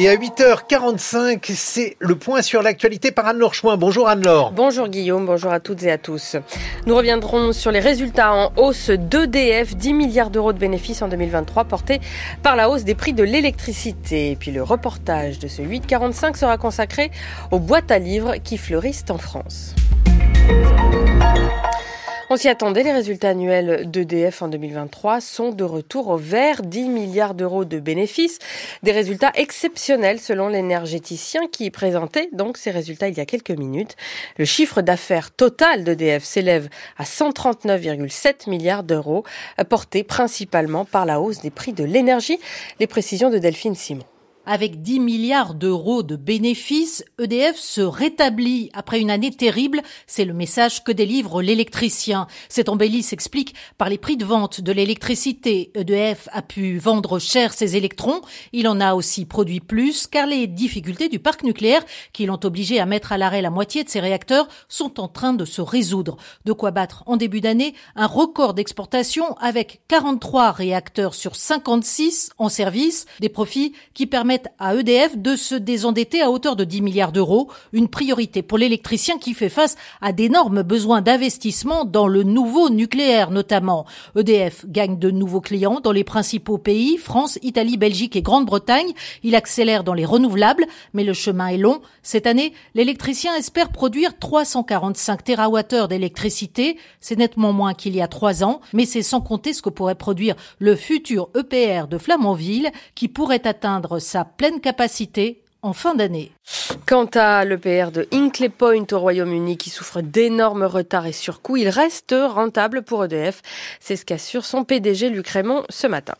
Et à 8h45, c'est le point sur l'actualité par Anne-Laure Chouin. Bonjour Anne-Laure. Bonjour Guillaume, bonjour à toutes et à tous. Nous reviendrons sur les résultats en hausse d'EDF, 10 milliards d'euros de bénéfices en 2023 portés par la hausse des prix de l'électricité. Et puis le reportage de ce 845 sera consacré aux boîtes à livres qui fleurissent en France. S'y attendait, les résultats annuels d'EDF en 2023 sont de retour au vert, 10 milliards d'euros de bénéfices, des résultats exceptionnels selon l'énergéticien qui présentait donc ces résultats il y a quelques minutes. Le chiffre d'affaires total d'EDF s'élève à 139,7 milliards d'euros, porté principalement par la hausse des prix de l'énergie. Les précisions de Delphine Simon. Avec 10 milliards d'euros de bénéfices, EDF se rétablit après une année terrible. C'est le message que délivre l'électricien. Cette embellie s'explique par les prix de vente de l'électricité. EDF a pu vendre cher ses électrons. Il en a aussi produit plus car les difficultés du parc nucléaire qui l'ont obligé à mettre à l'arrêt la moitié de ses réacteurs sont en train de se résoudre. De quoi battre en début d'année un record d'exportation avec 43 réacteurs sur 56 en service, des profits qui permettent à EDF de se désendetter à hauteur de 10 milliards d'euros, une priorité pour l'électricien qui fait face à d'énormes besoins d'investissement dans le nouveau nucléaire notamment. EDF gagne de nouveaux clients dans les principaux pays, France, Italie, Belgique et Grande-Bretagne. Il accélère dans les renouvelables, mais le chemin est long. Cette année, l'électricien espère produire 345 TWh d'électricité. C'est nettement moins qu'il y a trois ans, mais c'est sans compter ce que pourrait produire le futur EPR de Flamanville qui pourrait atteindre sa pleine capacité en fin d'année. Quant à l'EPR de Hinkley Point au Royaume-Uni qui souffre d'énormes retards et surcoûts, il reste rentable pour EDF. C'est ce qu'assure son PDG Luc Raymond ce matin.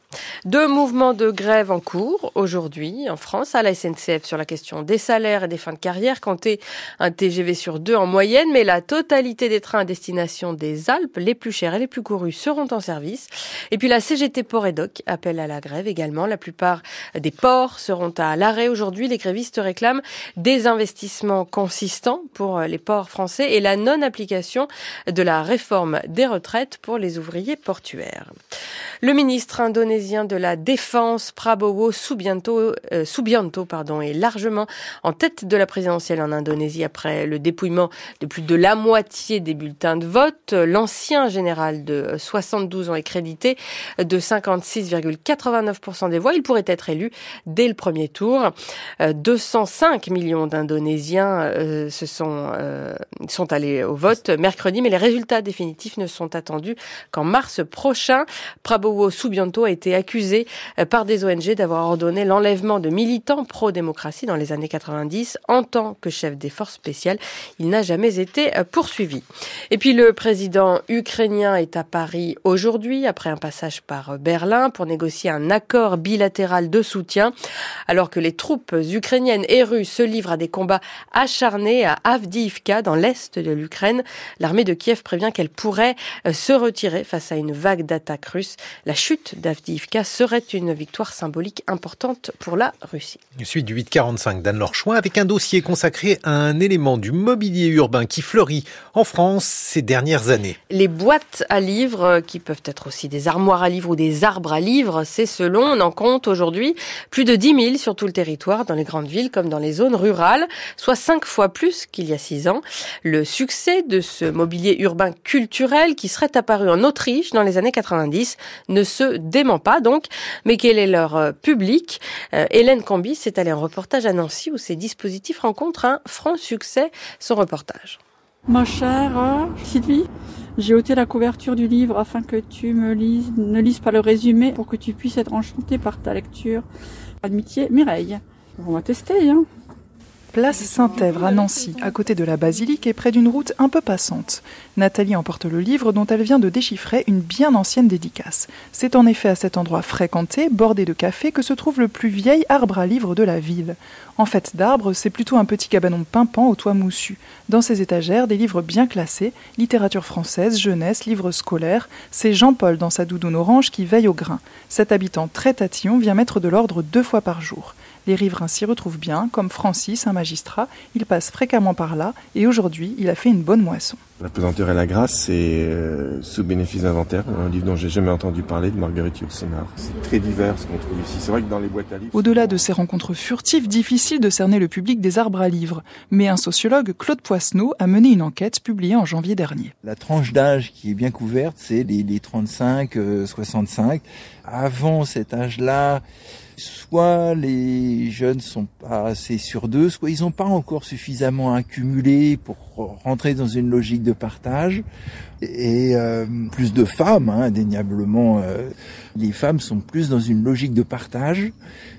Deux mouvements de grève en cours aujourd'hui en France à la SNCF sur la question des salaires et des fins de carrière. Comptez un TGV sur deux en moyenne, mais la totalité des trains à destination des Alpes, les plus chers et les plus courus, seront en service. Et puis la CGT Port et Doc appelle à la grève également. La plupart des ports seront à l'arrêt aujourd'hui. Grévistes réclament des investissements consistants pour les ports français et la non-application de la réforme des retraites pour les ouvriers portuaires. Le ministre indonésien de la Défense, Prabowo Subianto, euh, Subianto pardon, est largement en tête de la présidentielle en Indonésie après le dépouillement de plus de la moitié des bulletins de vote. L'ancien général de 72 ans est crédité de 56,89% des voix. Il pourrait être élu dès le premier tour. 205 euh, millions d'Indonésiens euh, se sont, euh, sont allés au vote mercredi, mais les résultats définitifs ne sont attendus qu'en mars prochain. Prabowo Subianto a été accusé euh, par des ONG d'avoir ordonné l'enlèvement de militants pro-démocratie dans les années 90 en tant que chef des forces spéciales. Il n'a jamais été poursuivi. Et puis le président ukrainien est à Paris aujourd'hui après un passage par Berlin pour négocier un accord bilatéral de soutien alors que les troupes ukrainiennes et russes se livrent à des combats acharnés à Avdiivka, dans l'est de l'Ukraine. L'armée de Kiev prévient qu'elle pourrait euh, se retirer face à une vague d'attaques russes. La chute d'Avdiivka serait une victoire symbolique importante pour la Russie. Suite du 845 d'Anne-Laure avec un dossier consacré à un élément du mobilier urbain qui fleurit en France ces dernières années. Les boîtes à livres, euh, qui peuvent être aussi des armoires à livres ou des arbres à livres, c'est selon, on en compte aujourd'hui plus de 10 000 sur tout le territoire, dans les grandes villes comme dans les zones rurales, soit cinq fois plus qu'il y a six ans. Le succès de ce mobilier urbain culturel qui serait apparu en Autriche dans les années 90 ne se dément pas donc. Mais quel est leur euh, public? Euh, Hélène Cambi s'est allée en reportage à Nancy où ces dispositifs rencontrent un franc succès. Son reportage. Ma chère Sylvie, j'ai ôté la couverture du livre afin que tu me lises, ne lises pas le résumé pour que tu puisses être enchanté par ta lecture. Amitié, Mireille. On va tester, hein. Place Saint-Èvre à Nancy, à côté de la basilique et près d'une route un peu passante. Nathalie emporte le livre dont elle vient de déchiffrer une bien ancienne dédicace. C'est en effet à cet endroit fréquenté, bordé de café, que se trouve le plus vieil arbre à livres de la ville. En fait d'arbre, c'est plutôt un petit cabanon pimpant au toit moussu. Dans ses étagères, des livres bien classés, littérature française, jeunesse, livres scolaires. C'est Jean-Paul dans sa doudoune orange qui veille au grain. Cet habitant très tatillon vient mettre de l'ordre deux fois par jour. Les riverains s'y retrouvent bien, comme Francis, un magistrat, il passe fréquemment par là, et aujourd'hui il a fait une bonne moisson. La pesanteur et la grâce, c'est euh, sous bénéfice d'inventaire, un livre dont j'ai jamais entendu parler de Marguerite Yourcenar. C'est très divers ce qu'on trouve ici. C'est vrai que dans les boîtes à livres... Au-delà de ces rencontres furtives, difficile de cerner le public des arbres à livres. Mais un sociologue, Claude Poisneau, a mené une enquête publiée en janvier dernier. La tranche d'âge qui est bien couverte, c'est les, les 35-65. Euh, Avant cet âge-là, soit les jeunes sont pas assez sur deux, soit ils n'ont pas encore suffisamment accumulé pour rentrer dans une logique de partage. Et euh, plus de femmes, hein, indéniablement, euh, les femmes sont plus dans une logique de partage.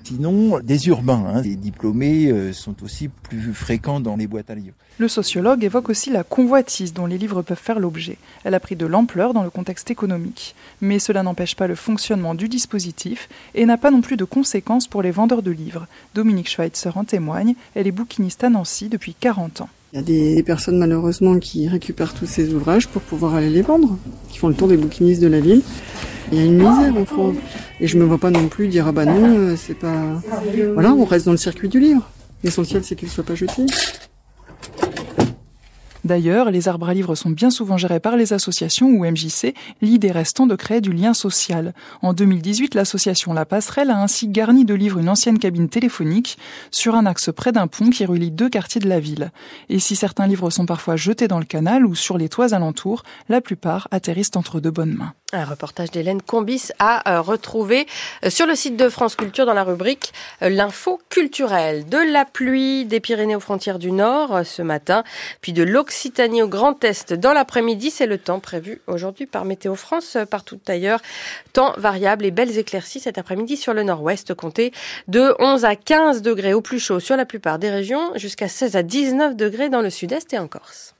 Sinon, des urbains, hein, les diplômés euh, sont aussi plus fréquents dans les boîtes à livres. Le sociologue évoque aussi la convoitise dont les livres peuvent faire l'objet. Elle a pris de l'ampleur dans le contexte économique. Mais cela n'empêche pas le fonctionnement du dispositif et n'a pas non plus de conséquences pour les vendeurs de livres. Dominique Schweitzer en témoigne, elle est bouquiniste à Nancy depuis 40 ans. Il y a des personnes malheureusement qui récupèrent tous ces ouvrages pour pouvoir aller les vendre, qui font le tour des bouquinistes de la ville. Il y a une misère en France. Et je me vois pas non plus dire ah bah non, euh, c'est pas. Voilà, on reste dans le circuit du livre. L'essentiel c'est qu'il soit pas jeté. D'ailleurs, les arbres à livres sont bien souvent gérés par les associations ou MJC, l'idée restant de créer du lien social. En 2018, l'association La Passerelle a ainsi garni de livres une ancienne cabine téléphonique sur un axe près d'un pont qui relie deux quartiers de la ville. Et si certains livres sont parfois jetés dans le canal ou sur les toits alentours, la plupart atterrissent entre de bonnes mains. Un reportage d'Hélène Combis à euh, retrouver euh, sur le site de France Culture dans la rubrique euh, L'info culturelle. De la pluie des Pyrénées aux frontières du Nord ce matin, puis de au Grand Est dans l'après-midi. C'est le temps prévu aujourd'hui par Météo France. Partout ailleurs, temps variable et belles éclaircies cet après-midi sur le Nord-Ouest. Comptez de 11 à 15 degrés au plus chaud sur la plupart des régions, jusqu'à 16 à 19 degrés dans le Sud-Est et en Corse.